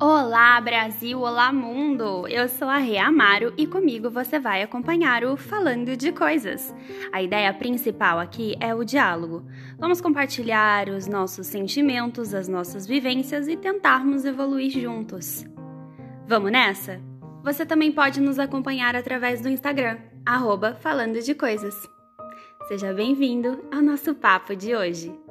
Olá Brasil, olá mundo! Eu sou a Rê Amaro e comigo você vai acompanhar o Falando de Coisas. A ideia principal aqui é o diálogo. Vamos compartilhar os nossos sentimentos, as nossas vivências e tentarmos evoluir juntos. Vamos nessa? Você também pode nos acompanhar através do Instagram, arroba Falando de Coisas. Seja bem-vindo ao nosso papo de hoje.